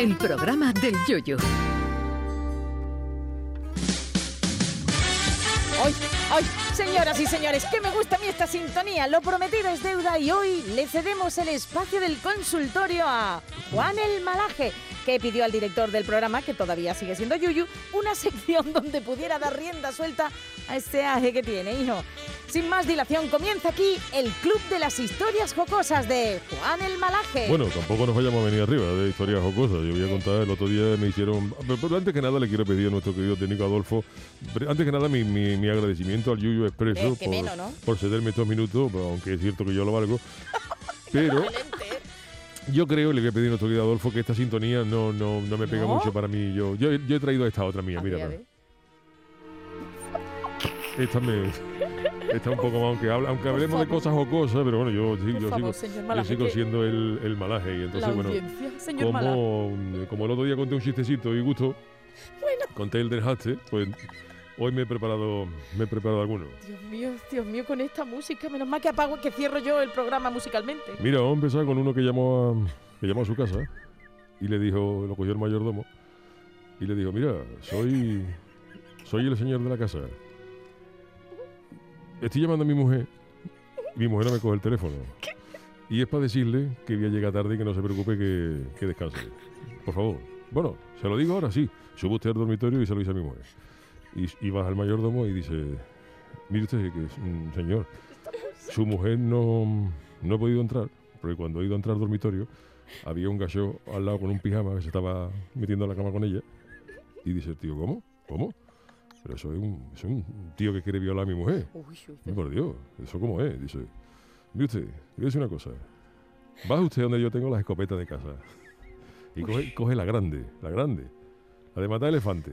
el programa del Yoyo. ¡Ay, ay! Señoras y señores, que me gusta a mí esta sintonía. Lo prometido es deuda y hoy le cedemos el espacio del consultorio a Juan el Malaje, que pidió al director del programa, que todavía sigue siendo Yuyu, una sección donde pudiera dar rienda suelta a este aje que tiene, hijo. Sin más dilación, comienza aquí el Club de las Historias Jocosas de Juan el Malaje. Bueno, tampoco nos vayamos a venir arriba de historias jocosas. Yo voy a contar, el otro día me hicieron... Pero antes que nada le quiero pedir a nuestro querido técnico Adolfo, antes que nada mi, mi, agradecimiento al Yuyu Expreso por, por cederme estos minutos, aunque es cierto que yo lo valgo. Pero... Yo creo, le voy a pedir a nuestro querido Adolfo, que esta sintonía no, no, no me pega mucho para mí. Yo, yo, yo, he traído esta otra mía, mira. Esta me... Está un poco más, aunque, aunque hablemos de cosas o cosas, pero bueno, yo, yo, sigo, siendo el, el, malaje. Y entonces, bueno, como, como, el otro día conté un chistecito y gusto, conté el del haste, pues hoy me he preparado, me he preparado alguno. Dios mío, Dios mío, con esta música, menos mal que apago, que cierro yo el programa musicalmente. Mira, vamos a empezar con uno que llamó a, que llamó a su casa y le dijo, lo cogió el mayordomo y le dijo, mira, soy, soy el señor de la casa estoy llamando a mi mujer y mi mujer no me coge el teléfono. Y es para decirle que voy a llegar tarde y que no se preocupe que, que descanse. Por favor. Bueno, se lo digo ahora, sí. Sube usted al dormitorio y se lo dice a mi mujer. Y, y baja el mayordomo y dice, mire usted, que señor, su mujer no, no ha podido entrar, porque cuando ha ido a entrar al dormitorio, había un gallo al lado con un pijama que se estaba metiendo a la cama con ella. Y dice, tío, ¿cómo? ¿Cómo? Pero eso es un, es un tío que quiere violar a mi mujer. Uy, por Dios, ¿eso cómo es? Dice, mire usted, voy a una cosa. Baja usted donde yo tengo las escopetas de casa. Y coge, coge la grande, la grande, la de matar elefante.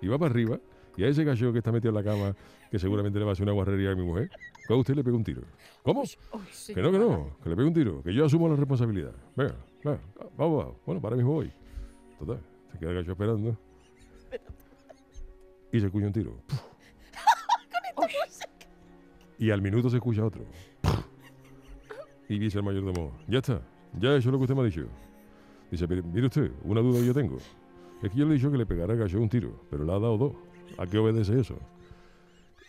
Y va para arriba, y a ese gallo que está metido en la cama, que seguramente le va a hacer una guarrería a mi mujer, coge usted y le pega un tiro. ¿Cómo? que no, que no, que le pegue un tiro, que yo asumo la responsabilidad. Venga, venga, vamos, vamos. Bueno, para mismo voy. Total, se queda el gallo esperando y se escucha un tiro. y al minuto se escucha otro. y dice el mayordomo, ya está, ya he hecho lo que usted me ha dicho. Dice, mire usted, una duda que yo tengo. Es que yo le he dicho que le pegara a gallo un tiro, pero le ha dado dos. ¿A qué obedece eso?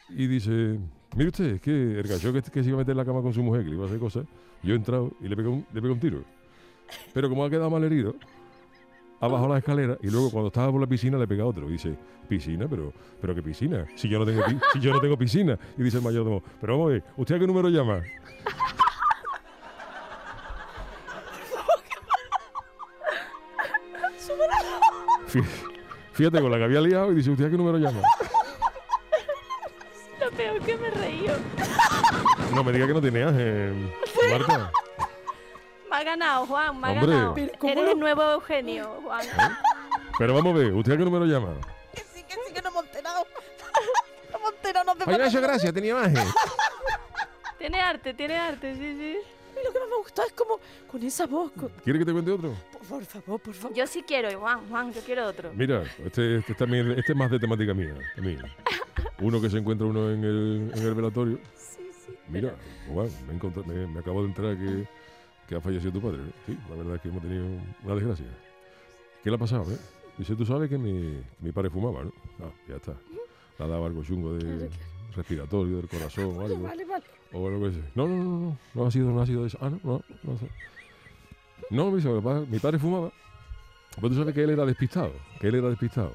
Y dice, mire usted, es que el gallo que, que, se iba a meter en la cama con su mujer, que le iba a hacer cosas, yo he entrado y le pego un, le pego un tiro. Pero como ha quedado mal herido, abajo la escalera y luego cuando estaba por la piscina le pega otro. Y dice, ¿piscina? ¿Pero, pero qué piscina? Si yo no tengo, si yo no tengo piscina. Y dice el mayordomo, pero vamos a ver, ¿usted a qué número llama? Fíjate con la que había liado y dice, ¿usted a qué número llama? Lo peor que me reí. No me diga que no tiene ángel, Marta ha ganado, Juan, me ha ganado. Eres el nuevo Eugenio, Juan. Pero vamos a ver, ¿usted a qué número llama? Que sí, que sí, que no hemos enterado. no hemos enterado, no te Oye, gracias, tenía más. tiene arte, tiene arte, sí, sí. Y lo que más me gustó es como con esa voz. ¿Quiere que te cuente otro? Por, favor, por favor. Yo sí quiero, Juan, Juan, yo quiero otro. Mira, este, este, también, este es más de temática mía, también. Uno que se encuentra uno en el, en el velatorio. Sí, sí. Mira, Juan, me, me acabo de enterar que que ha fallecido tu padre. Sí, la verdad es que hemos tenido una desgracia. ¿Qué le ha pasado? Eh? Dice, tú sabes que mi, mi padre fumaba, ¿no? Ah, ya está. Le ha dado algo chungo de respiratorio, del corazón o algo. Vale, vale. O algo que No, no, no, no, no ha sido, no ha sido eso. Ah, no, no, no. No, mi, padre, mi padre fumaba. Pues tú sabes que él era despistado, que él era despistado.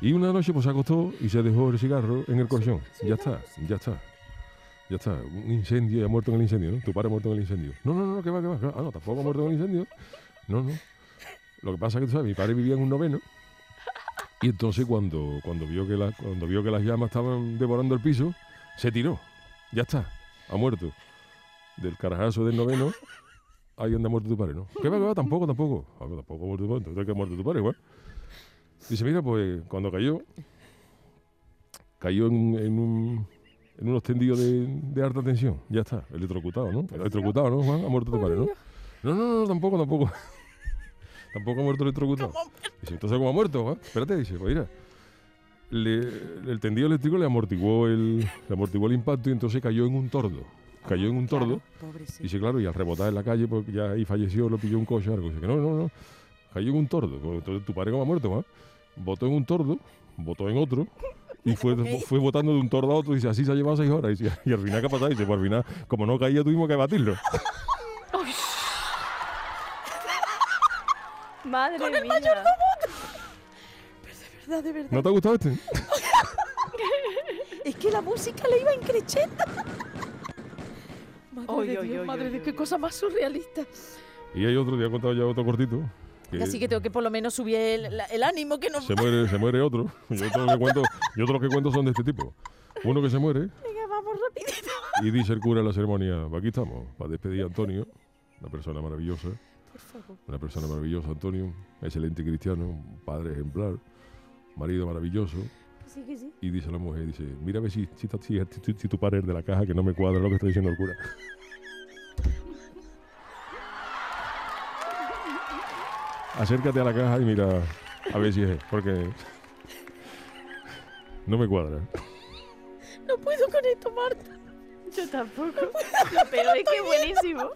Y una noche pues se acostó y se dejó el cigarro en el colchón. Ya está, ya está. Ya está, un incendio, ha muerto en el incendio, ¿no? Tu padre ha muerto en el incendio. No, no, no, que va, que va. Ah, no, tampoco ha muerto en el incendio. No, no. Lo que pasa es que tú sabes, mi padre vivía en un noveno. Y entonces cuando, cuando, vio que cuando vio que las llamas estaban devorando el piso, se tiró. Ya está, ha muerto. Del carajazo del noveno, ahí donde ha muerto tu padre, ¿no? ¿Qué va, que va? Tampoco, tampoco. Ah, tampoco ha muerto tu padre. Entonces, que ha muerto tu padre, igual. Dice, mira, pues cuando cayó, cayó en un en unos tendidos de, de alta tensión. Ya está, electrocutado, ¿no? Electrocutado, ¿no, Juan? Ha muerto tu padre, ¿no? No, no, no, tampoco, tampoco. tampoco ha muerto electrocutado. Dice, entonces, ¿cómo ha muerto? Juan? Espérate, dice, pues mira. el tendido eléctrico le amortiguó el, le amortiguó el impacto y entonces cayó en un tordo. Cayó en un tordo. y dice, claro, y al rebotar en la calle, pues ya ahí falleció, lo pilló un coche o algo. Dice que no, no, no. cayó en un tordo. Entonces tu padre como ha muerto, ¿no? Votó en un tordo, votó en otro, y fue, fue votando de un tordo a otro y dice, así se ha llevado seis horas. Y, al final, ¿qué ha pasado? Y dice, pues al final, como no caía, tuvimos que batirlo. Madre Con mía. el mayordomo. Pero de verdad, de verdad. ¿No te ha gustado este? Es que la música le iba increciendo. Madre Oy, de oy, Dios, oy, madre oy, de oy, qué oy. cosa más surrealista. Y hay otro, ya he contado ya otro cortito. Así que tengo que por lo menos subir el, el ánimo que nos se muere, se muere otro. Yo todo lo que cuento, yo todo lo que cuento son de este tipo. Uno que se muere Venga, vamos rapidito. y dice el cura en la ceremonia, aquí estamos, para despedir a Antonio, una persona maravillosa, Por favor. una persona maravillosa, Antonio, excelente cristiano, padre ejemplar, marido maravilloso. Sí, que sí. Y dice la mujer, dice, mira a ver si, si, si, si- si tu padre es de la caja, que no me cuadra lo que está diciendo el cura. Acércate a la caja y mira a ver si es, porque no me cuadra. No puedo con esto, Marta. Yo tampoco. Lo peor es que es buenísimo.